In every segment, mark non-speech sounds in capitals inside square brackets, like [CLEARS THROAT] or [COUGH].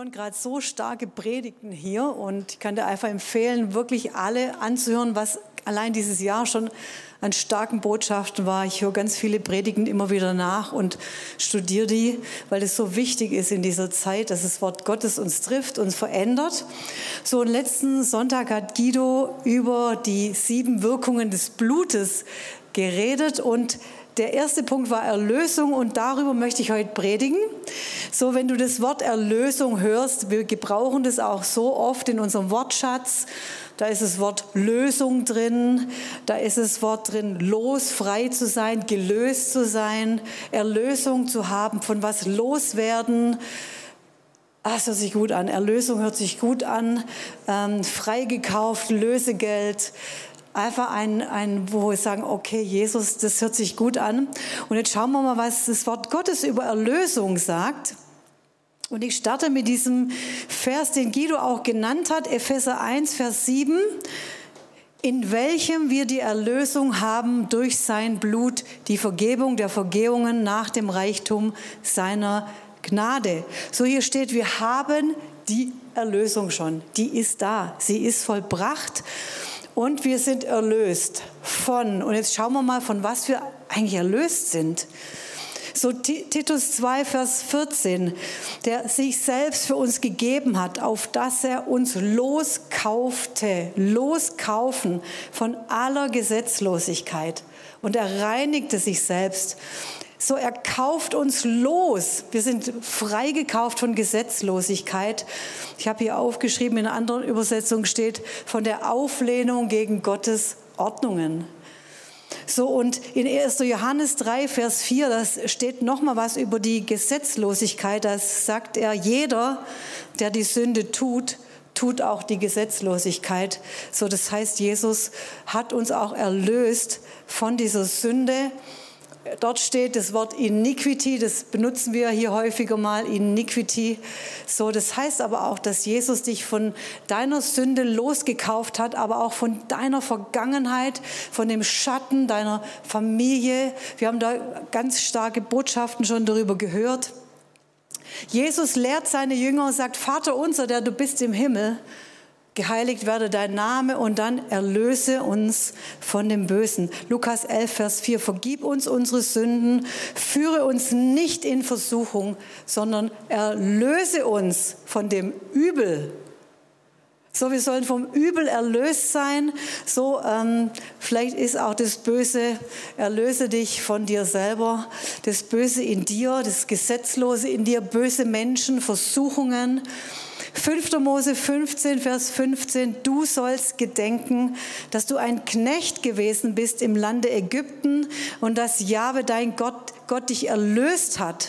hören gerade so starke Predigten hier und ich kann dir einfach empfehlen, wirklich alle anzuhören, was allein dieses Jahr schon an starken Botschaften war. Ich höre ganz viele Predigten immer wieder nach und studiere die, weil es so wichtig ist in dieser Zeit, dass das Wort Gottes uns trifft, uns verändert. So, und letzten Sonntag hat Guido über die sieben Wirkungen des Blutes geredet und der erste Punkt war Erlösung und darüber möchte ich heute predigen. So, wenn du das Wort Erlösung hörst, wir gebrauchen das auch so oft in unserem Wortschatz. Da ist das Wort Lösung drin, da ist das Wort drin, los, frei zu sein, gelöst zu sein, Erlösung zu haben, von was loswerden. Ah, es hört sich gut an. Erlösung hört sich gut an. Ähm, freigekauft, Lösegeld einfach ein, ein, wo wir sagen, okay, Jesus, das hört sich gut an. Und jetzt schauen wir mal, was das Wort Gottes über Erlösung sagt. Und ich starte mit diesem Vers, den Guido auch genannt hat, Epheser 1, Vers 7, in welchem wir die Erlösung haben durch sein Blut, die Vergebung der Vergehungen nach dem Reichtum seiner Gnade. So hier steht, wir haben die Erlösung schon, die ist da, sie ist vollbracht. Und wir sind erlöst von, und jetzt schauen wir mal, von was wir eigentlich erlöst sind. So Titus 2, Vers 14, der sich selbst für uns gegeben hat, auf dass er uns loskaufte, loskaufen von aller Gesetzlosigkeit. Und er reinigte sich selbst so, er kauft uns los. Wir sind freigekauft von Gesetzlosigkeit. Ich habe hier aufgeschrieben, in einer anderen Übersetzung steht, von der Auflehnung gegen Gottes Ordnungen. So, und in 1. Johannes 3, Vers 4, das steht nochmal was über die Gesetzlosigkeit. Das sagt er, jeder, der die Sünde tut, tut auch die Gesetzlosigkeit. So, das heißt, Jesus hat uns auch erlöst von dieser Sünde Dort steht das Wort Iniquity, das benutzen wir hier häufiger mal, Iniquity. So, das heißt aber auch, dass Jesus dich von deiner Sünde losgekauft hat, aber auch von deiner Vergangenheit, von dem Schatten deiner Familie. Wir haben da ganz starke Botschaften schon darüber gehört. Jesus lehrt seine Jünger und sagt, Vater unser, der du bist im Himmel, geheiligt werde dein Name und dann erlöse uns von dem Bösen. Lukas 11, Vers 4, vergib uns unsere Sünden, führe uns nicht in Versuchung, sondern erlöse uns von dem Übel. So, wir sollen vom Übel erlöst sein. So, ähm, vielleicht ist auch das Böse, erlöse dich von dir selber. Das Böse in dir, das Gesetzlose in dir, böse Menschen, Versuchungen. 5. Mose 15, Vers 15, du sollst gedenken, dass du ein Knecht gewesen bist im Lande Ägypten und dass Jahwe dein Gott, Gott dich erlöst hat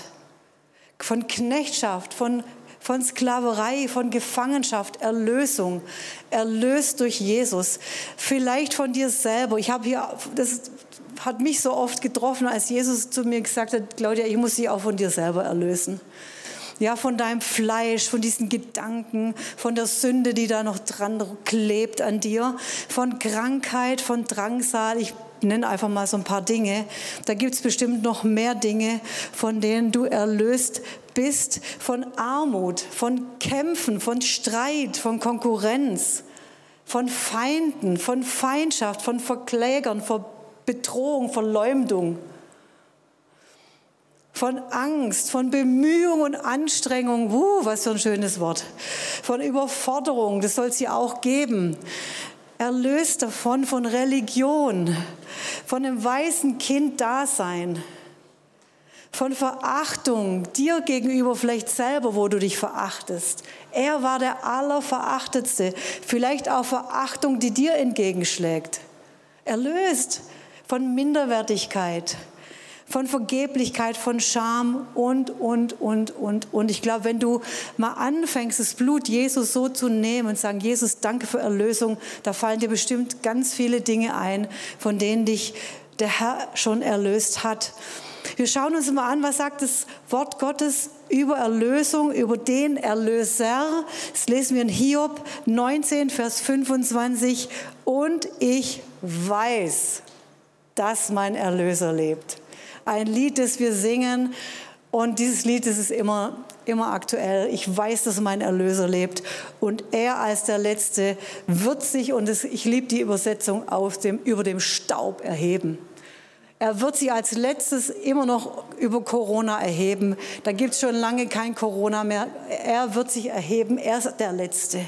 von Knechtschaft, von von Sklaverei, von Gefangenschaft, Erlösung, erlöst durch Jesus. Vielleicht von dir selber. Ich habe hier, das hat mich so oft getroffen, als Jesus zu mir gesagt hat, Claudia, ich muss dich auch von dir selber erlösen ja, von deinem Fleisch, von diesen Gedanken, von der Sünde, die da noch dran klebt an dir, von Krankheit, von Drangsal. Ich nenne einfach mal so ein paar Dinge. Da gibt es bestimmt noch mehr Dinge, von denen du erlöst bist, von Armut, von Kämpfen, von Streit, von Konkurrenz, von Feinden, von Feindschaft, von Verklägern, von Bedrohung, Verleumdung von Angst, von Bemühung und Anstrengung, uh, was für ein schönes Wort, von Überforderung, das soll es hier auch geben, erlöst davon von Religion, von einem weißen Kind Dasein, von Verachtung dir gegenüber vielleicht selber, wo du dich verachtest. Er war der Allerverachtetste, vielleicht auch Verachtung, die dir entgegenschlägt. Erlöst von Minderwertigkeit von Vergeblichkeit, von Scham und, und, und, und, und. Ich glaube, wenn du mal anfängst, das Blut Jesus so zu nehmen und sagen, Jesus, danke für Erlösung, da fallen dir bestimmt ganz viele Dinge ein, von denen dich der Herr schon erlöst hat. Wir schauen uns mal an, was sagt das Wort Gottes über Erlösung, über den Erlöser. Das lesen wir in Hiob 19, Vers 25. Und ich weiß, dass mein Erlöser lebt ein Lied, das wir singen. Und dieses Lied, das ist immer, immer aktuell. Ich weiß, dass mein Erlöser lebt. Und er als der Letzte wird sich, und das, ich liebe die Übersetzung, aus dem, über dem Staub erheben. Er wird sich als letztes immer noch über Corona erheben. Da gibt es schon lange kein Corona mehr. Er wird sich erheben. Er ist der Letzte.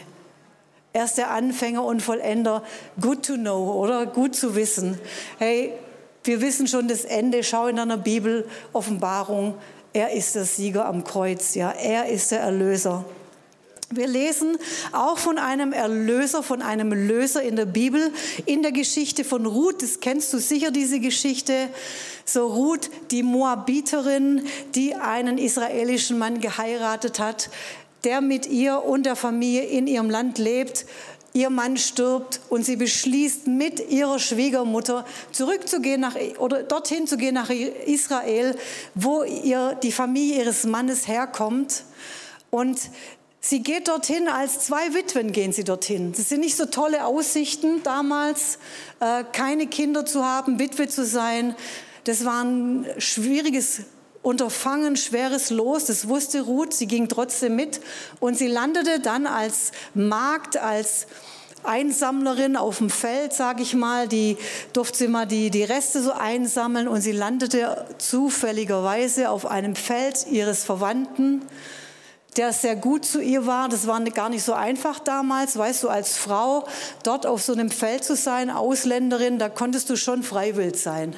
Er ist der Anfänger und Vollender. Good to know, oder? Gut zu wissen. Hey, wir wissen schon das Ende. Schau in deiner Bibel, Offenbarung. Er ist der Sieger am Kreuz. Ja, er ist der Erlöser. Wir lesen auch von einem Erlöser, von einem Löser in der Bibel, in der Geschichte von Ruth. Das kennst du sicher, diese Geschichte. So Ruth, die Moabiterin, die einen israelischen Mann geheiratet hat der mit ihr und der Familie in ihrem Land lebt. Ihr Mann stirbt und sie beschließt mit ihrer Schwiegermutter zurückzugehen nach, oder dorthin zu gehen nach Israel, wo ihr, die Familie ihres Mannes herkommt. Und Sie geht dorthin, als zwei Witwen gehen sie dorthin. Das sind nicht so tolle Aussichten damals, äh, keine Kinder zu haben, Witwe zu sein. Das war ein schwieriges Unterfangen, schweres Los, das wusste Ruth, sie ging trotzdem mit und sie landete dann als Magd, als Einsammlerin auf dem Feld, sage ich mal, die durfte sie mal die, die Reste so einsammeln und sie landete zufälligerweise auf einem Feld ihres Verwandten, der sehr gut zu ihr war. Das war gar nicht so einfach damals, weißt du, als Frau dort auf so einem Feld zu sein, Ausländerin, da konntest du schon freiwillig sein.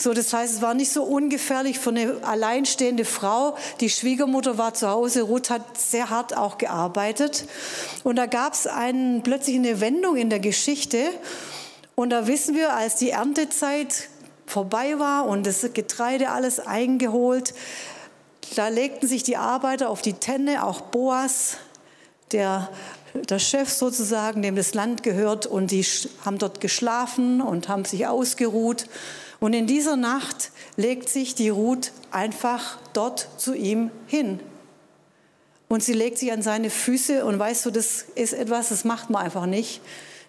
So, das heißt, es war nicht so ungefährlich für eine alleinstehende Frau. Die Schwiegermutter war zu Hause. Ruth hat sehr hart auch gearbeitet. Und da gab es plötzlich eine Wendung in der Geschichte. Und da wissen wir, als die Erntezeit vorbei war und das Getreide alles eingeholt, da legten sich die Arbeiter auf die Tenne, auch Boas, der, der Chef sozusagen, dem das Land gehört, und die haben dort geschlafen und haben sich ausgeruht. Und in dieser Nacht legt sich die Ruth einfach dort zu ihm hin. Und sie legt sich an seine Füße und weißt du, das ist etwas, das macht man einfach nicht.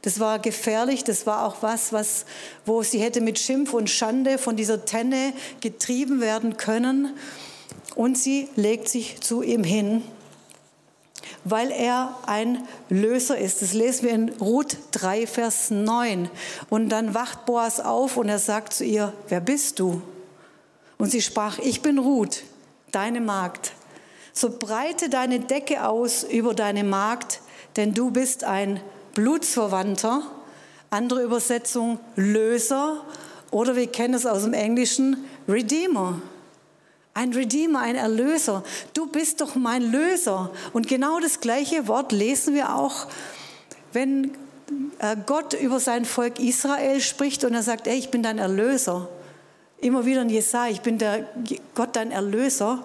Das war gefährlich, das war auch was, was, wo sie hätte mit Schimpf und Schande von dieser Tenne getrieben werden können. Und sie legt sich zu ihm hin weil er ein Löser ist. Das lesen wir in Ruth 3, Vers 9. Und dann wacht Boas auf und er sagt zu ihr, wer bist du? Und sie sprach, ich bin Ruth, deine Magd. So breite deine Decke aus über deine Magd, denn du bist ein Blutsverwandter. Andere Übersetzung, Löser. Oder wir kennen es aus dem Englischen, Redeemer. Ein Redeemer, ein Erlöser. Du bist doch mein Löser. Und genau das gleiche Wort lesen wir auch, wenn äh, Gott über sein Volk Israel spricht und er sagt, ey, ich bin dein Erlöser. Immer wieder in Jesaja, ich bin der Gott, dein Erlöser.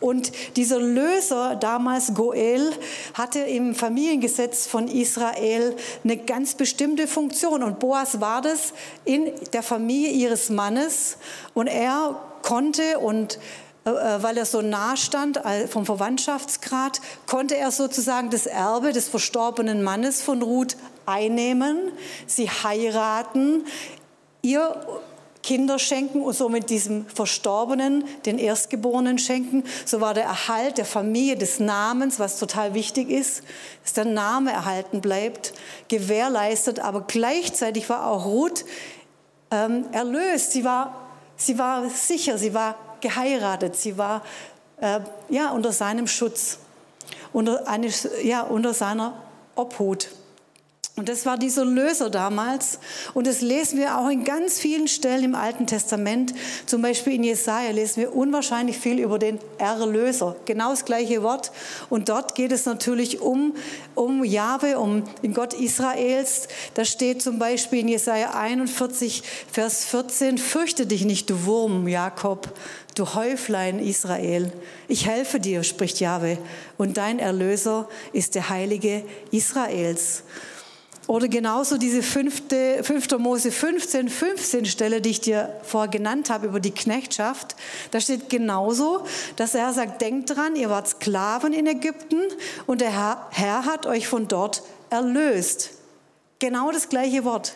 Und dieser Löser, damals Goel, hatte im Familiengesetz von Israel eine ganz bestimmte Funktion. Und Boas war das in der Familie ihres Mannes. Und er konnte und äh, äh, weil er so nah stand vom Verwandtschaftsgrad, konnte er sozusagen das Erbe des verstorbenen Mannes von Ruth einnehmen, sie heiraten, ihr Kinder schenken und somit diesem Verstorbenen, den Erstgeborenen schenken. So war der Erhalt der Familie des Namens, was total wichtig ist, dass der Name erhalten bleibt, gewährleistet. Aber gleichzeitig war auch Ruth ähm, erlöst. Sie war Sie war sicher, sie war geheiratet, sie war äh, ja, unter seinem Schutz, unter, eine, ja, unter seiner Obhut. Und das war dieser Löser damals. Und das lesen wir auch in ganz vielen Stellen im Alten Testament. Zum Beispiel in Jesaja lesen wir unwahrscheinlich viel über den Erlöser. Genau das gleiche Wort. Und dort geht es natürlich um, um Jahwe, um den Gott Israels. Da steht zum Beispiel in Jesaja 41, Vers 14, fürchte dich nicht, du Wurm, Jakob, du Häuflein Israel. Ich helfe dir, spricht Jahwe. Und dein Erlöser ist der Heilige Israels. Oder genauso diese fünfte, 5. Mose 15, 15 Stelle, die ich dir vorher genannt habe über die Knechtschaft. Da steht genauso, dass der Herr sagt, denkt dran, ihr wart Sklaven in Ägypten und der Herr, Herr hat euch von dort erlöst. Genau das gleiche Wort.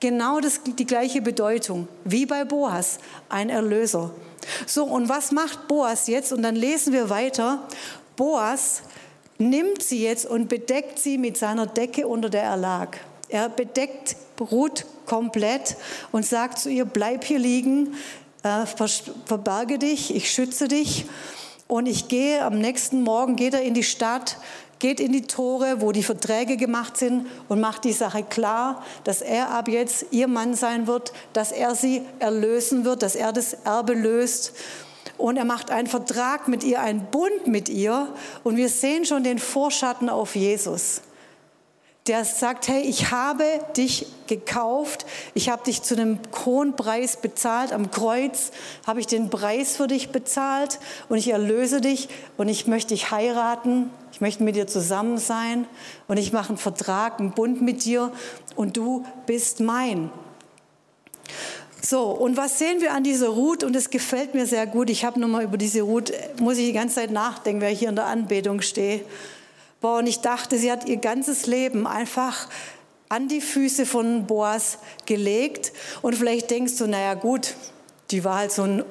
Genau das, die gleiche Bedeutung wie bei Boas, ein Erlöser. So, und was macht Boas jetzt? Und dann lesen wir weiter. Boas nimmt sie jetzt und bedeckt sie mit seiner Decke, unter der er lag. Er bedeckt Ruth komplett und sagt zu ihr, bleib hier liegen, äh, verberge dich, ich schütze dich. Und ich gehe am nächsten Morgen, geht er in die Stadt, geht in die Tore, wo die Verträge gemacht sind und macht die Sache klar, dass er ab jetzt ihr Mann sein wird, dass er sie erlösen wird, dass er das Erbe löst. Und er macht einen Vertrag mit ihr, einen Bund mit ihr. Und wir sehen schon den Vorschatten auf Jesus. Der sagt, hey, ich habe dich gekauft, ich habe dich zu einem hohen Preis bezahlt, am Kreuz habe ich den Preis für dich bezahlt. Und ich erlöse dich. Und ich möchte dich heiraten, ich möchte mit dir zusammen sein. Und ich mache einen Vertrag, einen Bund mit dir. Und du bist mein. So, und was sehen wir an dieser Ruth? Und es gefällt mir sehr gut. Ich habe nochmal über diese Ruth, muss ich die ganze Zeit nachdenken, weil ich hier in der Anbetung stehe. Boah, und ich dachte, sie hat ihr ganzes Leben einfach an die Füße von Boas gelegt. Und vielleicht denkst du, naja gut, die war halt so ein,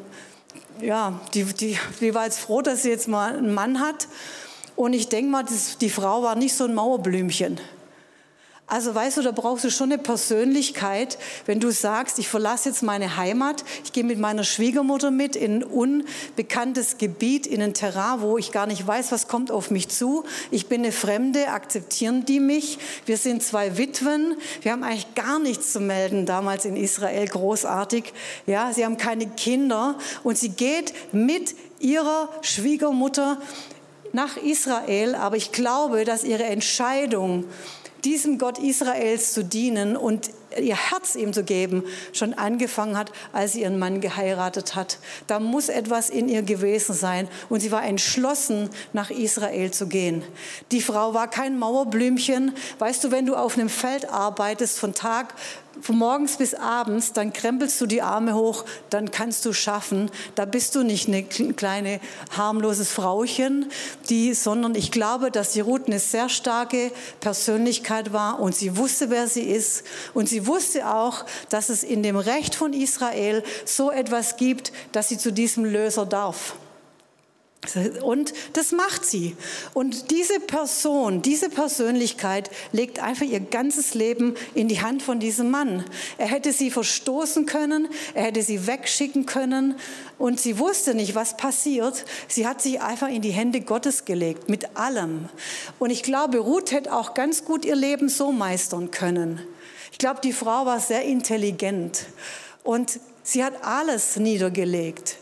ja, die, die, die war jetzt froh, dass sie jetzt mal einen Mann hat. Und ich denke mal, das, die Frau war nicht so ein Mauerblümchen. Also weißt du, da brauchst du schon eine Persönlichkeit, wenn du sagst, ich verlasse jetzt meine Heimat, ich gehe mit meiner Schwiegermutter mit in ein unbekanntes Gebiet, in ein Terrain, wo ich gar nicht weiß, was kommt auf mich zu. Ich bin eine Fremde, akzeptieren die mich? Wir sind zwei Witwen, wir haben eigentlich gar nichts zu melden, damals in Israel, großartig. Ja, sie haben keine Kinder und sie geht mit ihrer Schwiegermutter nach Israel, aber ich glaube, dass ihre Entscheidung, diesem Gott Israels zu dienen und ihr Herz ihm zu geben, schon angefangen hat, als sie ihren Mann geheiratet hat. Da muss etwas in ihr gewesen sein und sie war entschlossen, nach Israel zu gehen. Die Frau war kein Mauerblümchen. Weißt du, wenn du auf einem Feld arbeitest von Tag von morgens bis abends, dann krempelst du die Arme hoch, dann kannst du schaffen. Da bist du nicht eine kleine harmloses Frauchen, die, sondern ich glaube, dass die Ruth eine sehr starke Persönlichkeit war und sie wusste, wer sie ist und sie wusste auch, dass es in dem Recht von Israel so etwas gibt, dass sie zu diesem Löser darf. Und das macht sie. Und diese Person, diese Persönlichkeit legt einfach ihr ganzes Leben in die Hand von diesem Mann. Er hätte sie verstoßen können, er hätte sie wegschicken können und sie wusste nicht, was passiert. Sie hat sich einfach in die Hände Gottes gelegt, mit allem. Und ich glaube, Ruth hätte auch ganz gut ihr Leben so meistern können. Ich glaube, die Frau war sehr intelligent und sie hat alles niedergelegt.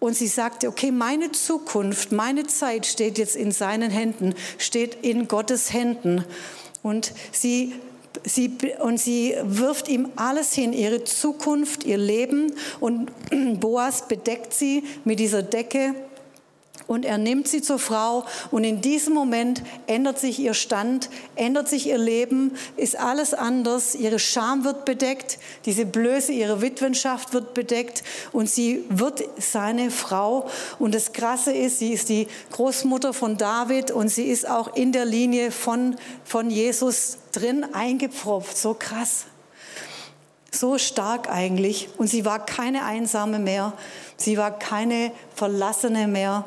Und sie sagte, okay, meine Zukunft, meine Zeit steht jetzt in seinen Händen, steht in Gottes Händen. Und sie, sie, und sie wirft ihm alles hin, ihre Zukunft, ihr Leben. Und [CLEARS THROAT] Boas bedeckt sie mit dieser Decke und er nimmt sie zur Frau und in diesem Moment ändert sich ihr Stand, ändert sich ihr Leben, ist alles anders. Ihre Scham wird bedeckt, diese Blöße ihrer Witwenschaft wird bedeckt und sie wird seine Frau. Und das Krasse ist, sie ist die Großmutter von David und sie ist auch in der Linie von, von Jesus drin eingepfropft. So krass. So stark eigentlich. Und sie war keine Einsame mehr. Sie war keine Verlassene mehr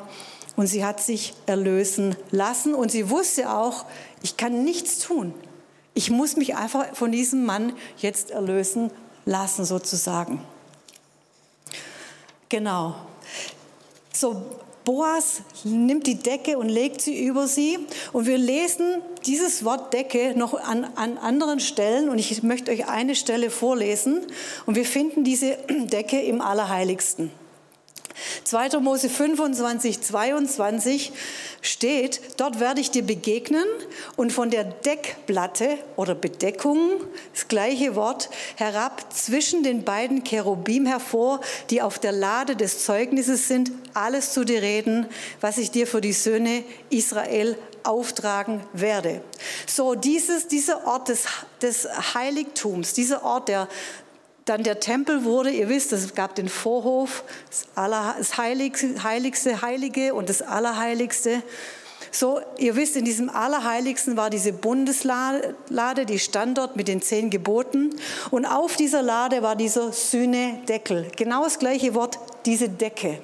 und sie hat sich erlösen lassen und sie wusste auch, ich kann nichts tun. Ich muss mich einfach von diesem Mann jetzt erlösen lassen sozusagen. Genau. So, Boas nimmt die Decke und legt sie über sie. Und wir lesen dieses Wort Decke noch an, an anderen Stellen. Und ich möchte euch eine Stelle vorlesen. Und wir finden diese [CLEARS THROAT] Decke im Allerheiligsten. 2. Mose 25, 22 steht, dort werde ich dir begegnen und von der Deckplatte oder Bedeckung, das gleiche Wort, herab zwischen den beiden Cherubim hervor, die auf der Lade des Zeugnisses sind, alles zu dir reden, was ich dir für die Söhne Israel auftragen werde. So, dieses, dieser Ort des, des Heiligtums, dieser Ort der dann der Tempel wurde, ihr wisst, es gab den Vorhof, das, Aller, das Heiligste, Heiligste, Heilige und das Allerheiligste. So, ihr wisst, in diesem Allerheiligsten war diese Bundeslade, die stand dort mit den zehn Geboten. Und auf dieser Lade war dieser Sühnedeckel. Genau das gleiche Wort, diese Decke.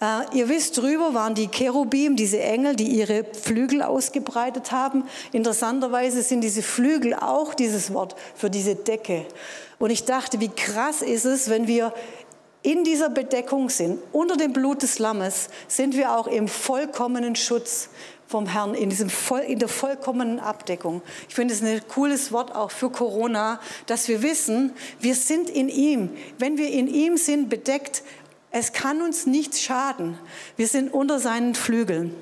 Äh, ihr wisst, drüber waren die Cherubim, diese Engel, die ihre Flügel ausgebreitet haben. Interessanterweise sind diese Flügel auch dieses Wort für diese Decke. Und ich dachte, wie krass ist es, wenn wir in dieser Bedeckung sind, unter dem Blut des Lammes, sind wir auch im vollkommenen Schutz vom Herrn, in, diesem in der vollkommenen Abdeckung. Ich finde es ein cooles Wort auch für Corona, dass wir wissen, wir sind in ihm. Wenn wir in ihm sind, bedeckt, es kann uns nichts schaden. Wir sind unter seinen Flügeln.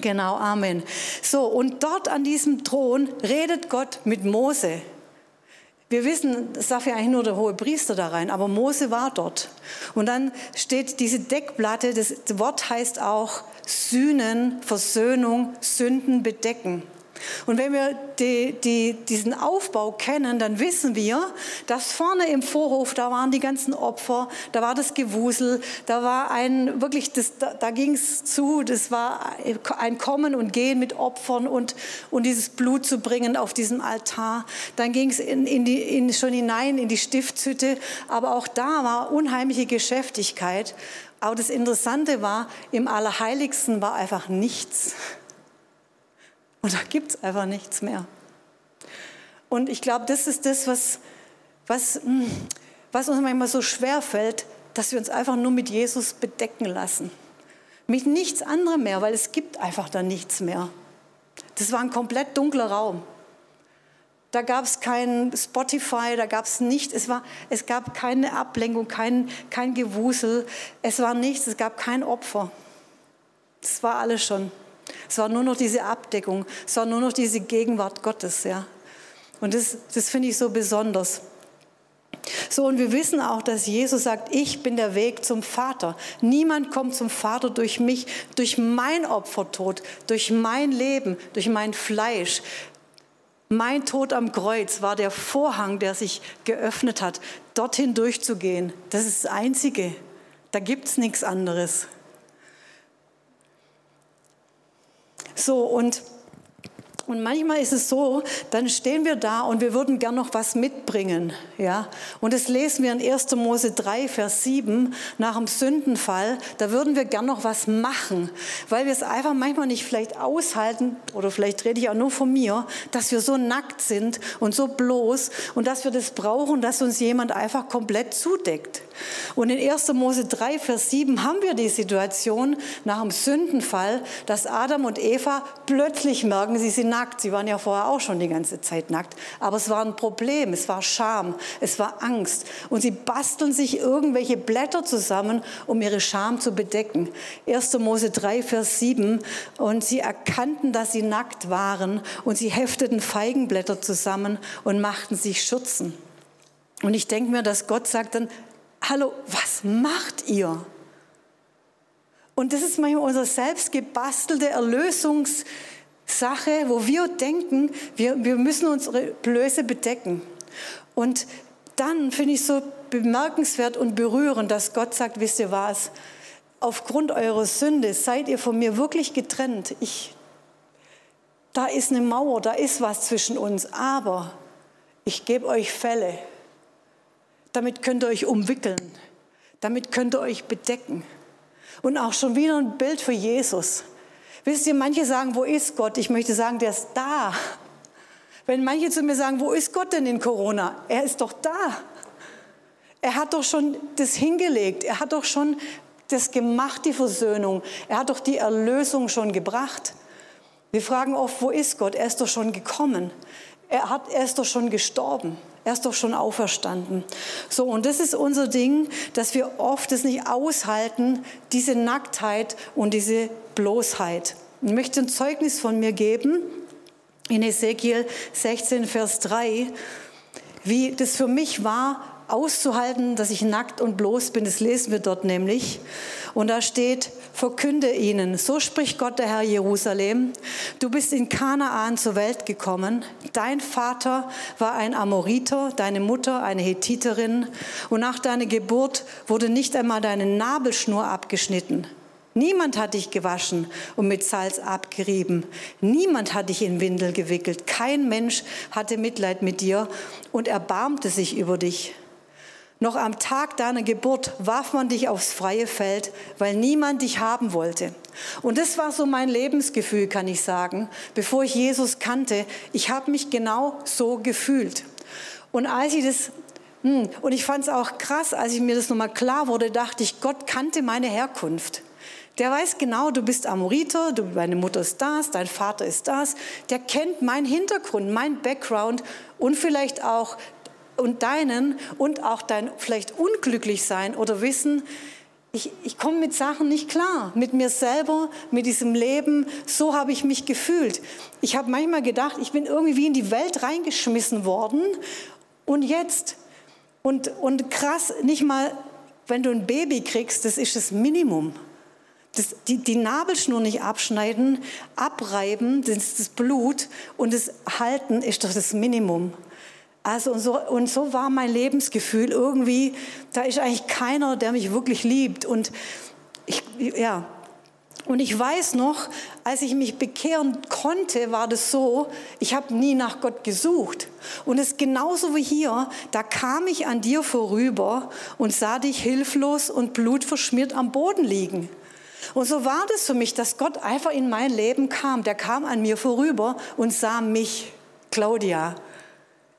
Genau, Amen. So, und dort an diesem Thron redet Gott mit Mose. Wir wissen, es darf ja eigentlich nur der hohe Priester da rein, aber Mose war dort. Und dann steht diese Deckplatte, das Wort heißt auch Sühnen, Versöhnung, Sünden bedecken. Und wenn wir die, die, diesen Aufbau kennen, dann wissen wir, dass vorne im Vorhof, da waren die ganzen Opfer, da war das Gewusel, da war ein, wirklich, das, da, da ging es zu, das war ein Kommen und Gehen mit Opfern und, und dieses Blut zu bringen auf diesem Altar. Dann ging es in, in die, in, schon hinein in die Stiftshütte, aber auch da war unheimliche Geschäftigkeit. Aber das Interessante war, im Allerheiligsten war einfach nichts. Und da gibt es einfach nichts mehr. Und ich glaube, das ist das, was, was, hm, was uns manchmal so schwer fällt, dass wir uns einfach nur mit Jesus bedecken lassen. Mit nichts anderem mehr, weil es gibt einfach da nichts mehr. Das war ein komplett dunkler Raum. Da gab es kein Spotify, da gab es nichts. Es, es gab keine Ablenkung, kein, kein Gewusel. Es war nichts, es gab kein Opfer. Das war alles schon. Es war nur noch diese Abdeckung, es war nur noch diese Gegenwart Gottes, ja. Und das, das finde ich so besonders. So, und wir wissen auch, dass Jesus sagt, ich bin der Weg zum Vater. Niemand kommt zum Vater durch mich, durch mein Opfertod, durch mein Leben, durch mein Fleisch. Mein Tod am Kreuz war der Vorhang, der sich geöffnet hat, dorthin durchzugehen. Das ist das Einzige. Da gibt es nichts anderes. So, und, und manchmal ist es so, dann stehen wir da und wir würden gern noch was mitbringen. Ja? Und das lesen wir in 1. Mose 3, Vers 7, nach dem Sündenfall. Da würden wir gern noch was machen, weil wir es einfach manchmal nicht vielleicht aushalten, oder vielleicht rede ich auch nur von mir, dass wir so nackt sind und so bloß und dass wir das brauchen, dass uns jemand einfach komplett zudeckt. Und in 1. Mose 3, Vers 7 haben wir die Situation nach dem Sündenfall, dass Adam und Eva plötzlich merken, sie sind nackt. Sie waren ja vorher auch schon die ganze Zeit nackt. Aber es war ein Problem, es war Scham, es war Angst. Und sie basteln sich irgendwelche Blätter zusammen, um ihre Scham zu bedecken. 1. Mose 3, Vers 7. Und sie erkannten, dass sie nackt waren und sie hefteten Feigenblätter zusammen und machten sich Schürzen. Und ich denke mir, dass Gott sagt dann, hallo, was macht ihr? Und das ist manchmal unsere selbst gebastelte Erlösungssache, wo wir denken, wir, wir müssen unsere Blöße bedecken. Und dann finde ich so bemerkenswert und berührend, dass Gott sagt, wisst ihr was, aufgrund eurer Sünde seid ihr von mir wirklich getrennt. Ich, da ist eine Mauer, da ist was zwischen uns, aber ich gebe euch Fälle. Damit könnt ihr euch umwickeln. Damit könnt ihr euch bedecken. Und auch schon wieder ein Bild für Jesus. Wisst ihr, manche sagen, wo ist Gott? Ich möchte sagen, der ist da. Wenn manche zu mir sagen, wo ist Gott denn in Corona? Er ist doch da. Er hat doch schon das hingelegt. Er hat doch schon das gemacht, die Versöhnung. Er hat doch die Erlösung schon gebracht. Wir fragen oft, wo ist Gott? Er ist doch schon gekommen. Er, hat, er ist doch schon gestorben. Er ist doch schon auferstanden. So, und das ist unser Ding, dass wir oft es nicht aushalten, diese Nacktheit und diese Bloßheit. Ich möchte ein Zeugnis von mir geben in Ezekiel 16, Vers 3, wie das für mich war, auszuhalten, dass ich nackt und bloß bin. Das lesen wir dort nämlich. Und da steht, verkünde ihnen, so spricht Gott der Herr Jerusalem, du bist in Kanaan zur Welt gekommen, dein Vater war ein Amoriter, deine Mutter eine Hethiterin und nach deiner Geburt wurde nicht einmal deine Nabelschnur abgeschnitten. Niemand hat dich gewaschen und mit Salz abgerieben. Niemand hat dich in Windel gewickelt. Kein Mensch hatte Mitleid mit dir und erbarmte sich über dich. Noch am Tag deiner Geburt warf man dich aufs freie Feld, weil niemand dich haben wollte. Und das war so mein Lebensgefühl, kann ich sagen, bevor ich Jesus kannte. Ich habe mich genau so gefühlt. Und als ich das hm, und ich fand es auch krass, als ich mir das nochmal klar wurde, dachte ich, Gott kannte meine Herkunft. Der weiß genau, du bist Amoriter, du, deine Mutter ist das, dein Vater ist das. Der kennt meinen Hintergrund, mein Background und vielleicht auch und deinen und auch dein vielleicht unglücklich sein oder wissen, ich, ich komme mit Sachen nicht klar, mit mir selber, mit diesem Leben. So habe ich mich gefühlt. Ich habe manchmal gedacht, ich bin irgendwie wie in die Welt reingeschmissen worden und jetzt. Und, und krass, nicht mal, wenn du ein Baby kriegst, das ist das Minimum. Das, die, die Nabelschnur nicht abschneiden, abreiben, das das Blut und das Halten ist doch das Minimum. Also und so, und so war mein Lebensgefühl irgendwie, da ist eigentlich keiner, der mich wirklich liebt. Und ich, ja, und ich weiß noch, als ich mich bekehren konnte, war das so, ich habe nie nach Gott gesucht. Und es ist genauso wie hier, da kam ich an dir vorüber und sah dich hilflos und blutverschmiert am Boden liegen. Und so war das für mich, dass Gott einfach in mein Leben kam. Der kam an mir vorüber und sah mich, Claudia,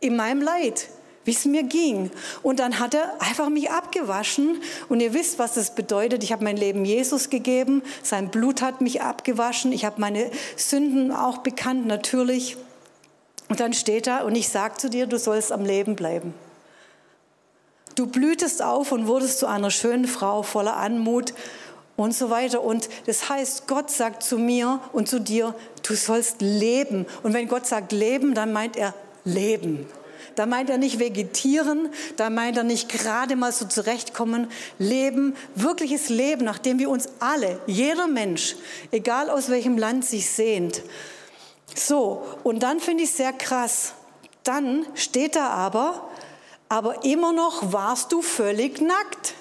in meinem Leid, wie es mir ging. Und dann hat er einfach mich abgewaschen. Und ihr wisst, was das bedeutet. Ich habe mein Leben Jesus gegeben. Sein Blut hat mich abgewaschen. Ich habe meine Sünden auch bekannt, natürlich. Und dann steht er und ich sage zu dir, du sollst am Leben bleiben. Du blühtest auf und wurdest zu einer schönen Frau voller Anmut und so weiter. Und das heißt, Gott sagt zu mir und zu dir, du sollst leben. Und wenn Gott sagt leben, dann meint er leben. Da meint er nicht vegetieren, da meint er nicht gerade mal so zurechtkommen. Leben, wirkliches Leben, nachdem wir uns alle, jeder Mensch, egal aus welchem Land sich sehnt. So, und dann finde ich sehr krass. Dann steht da aber, aber immer noch warst du völlig nackt.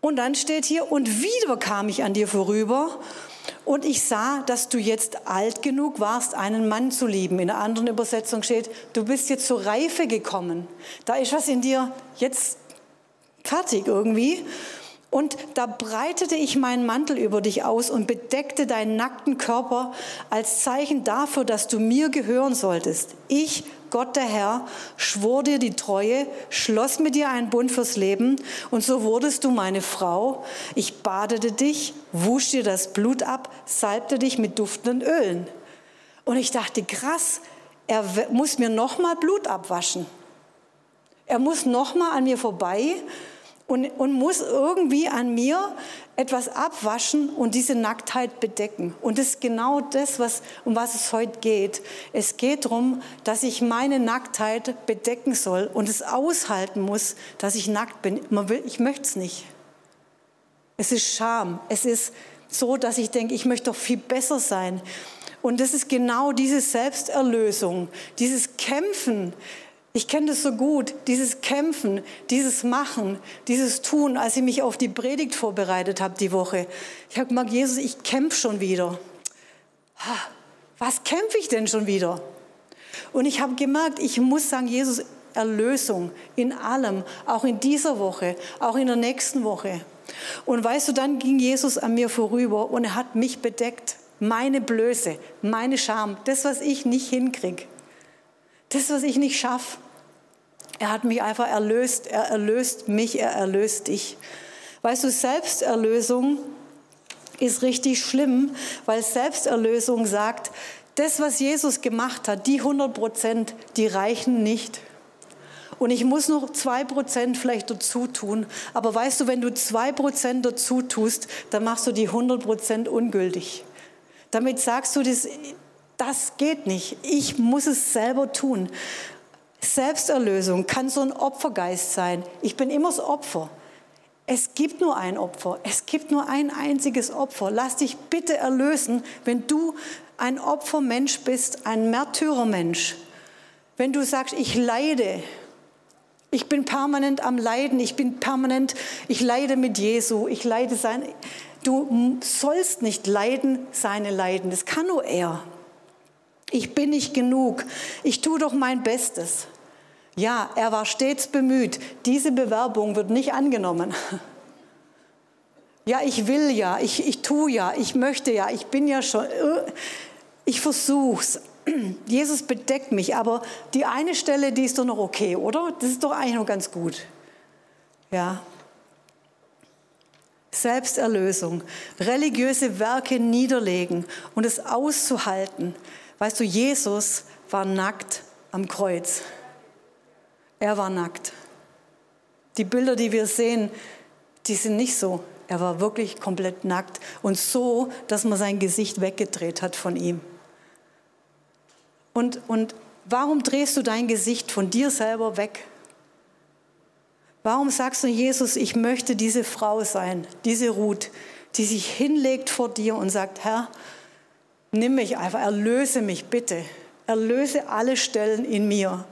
Und dann steht hier, und wieder kam ich an dir vorüber und ich sah, dass du jetzt alt genug warst, einen Mann zu lieben. In einer anderen Übersetzung steht, du bist jetzt zur Reife gekommen. Da ist was in dir jetzt fertig irgendwie. Und da breitete ich meinen Mantel über dich aus und bedeckte deinen nackten Körper als Zeichen dafür, dass du mir gehören solltest. Ich, Gott der Herr, schwor dir die Treue, schloss mit dir einen Bund fürs Leben und so wurdest du meine Frau. Ich badete dich, wusch dir das Blut ab, salbte dich mit duftenden Ölen. Und ich dachte, krass, er muss mir nochmal Blut abwaschen. Er muss nochmal an mir vorbei und, und muss irgendwie an mir etwas abwaschen und diese Nacktheit bedecken. Und das ist genau das, was, um was es heute geht. Es geht darum, dass ich meine Nacktheit bedecken soll und es aushalten muss, dass ich nackt bin. Man will, ich möchte es nicht. Es ist Scham. Es ist so, dass ich denke, ich möchte doch viel besser sein. Und das ist genau diese Selbsterlösung, dieses Kämpfen, ich kenne das so gut, dieses Kämpfen, dieses Machen, dieses Tun, als ich mich auf die Predigt vorbereitet habe die Woche. Ich habe gemerkt, Jesus, ich kämpfe schon wieder. Was kämpfe ich denn schon wieder? Und ich habe gemerkt, ich muss sagen, Jesus, Erlösung in allem, auch in dieser Woche, auch in der nächsten Woche. Und weißt du, dann ging Jesus an mir vorüber und er hat mich bedeckt. Meine Blöße, meine Scham, das, was ich nicht hinkriege, das, was ich nicht schaffe. Er hat mich einfach erlöst. Er erlöst mich, er erlöst dich. Weißt du, Selbsterlösung ist richtig schlimm, weil Selbsterlösung sagt, das, was Jesus gemacht hat, die 100 Prozent, die reichen nicht. Und ich muss noch zwei Prozent vielleicht dazu tun. Aber weißt du, wenn du zwei Prozent dazu tust, dann machst du die 100 Prozent ungültig. Damit sagst du, das, das geht nicht. Ich muss es selber tun. Selbsterlösung kann so ein Opfergeist sein. Ich bin immer das Opfer. Es gibt nur ein Opfer. Es gibt nur ein einziges Opfer. Lass dich bitte erlösen, wenn du ein Opfermensch bist, ein Märtyrermensch. Wenn du sagst, ich leide, Ich bin permanent am Leiden. Ich bin permanent, ich leide mit Jesu. Ich leide sein. Du sollst nicht leiden, seine Leiden. Das kann nur er. Ich bin nicht genug. Ich tue doch mein Bestes. Ja, er war stets bemüht. Diese Bewerbung wird nicht angenommen. [LAUGHS] Ja, ich will ja, ich, ich tue ja, ich möchte ja, ich bin ja schon, äh, ich versuch's. [CLEARS THROAT] Jesus bedeckt mich, aber die eine Stelle, die ist doch noch okay, oder? Das ist doch eigentlich noch ganz gut. Ja. Selbsterlösung, religiöse Werke niederlegen und es auszuhalten. Weißt du, Jesus war nackt am Kreuz. Er war nackt. Die Bilder, die wir sehen, die sind nicht so. Er war wirklich komplett nackt und so, dass man sein Gesicht weggedreht hat von ihm. Und, und warum drehst du dein Gesicht von dir selber weg? Warum sagst du, Jesus, ich möchte diese Frau sein, diese Ruth, die sich hinlegt vor dir und sagt, Herr, nimm mich einfach, erlöse mich bitte, erlöse alle Stellen in mir,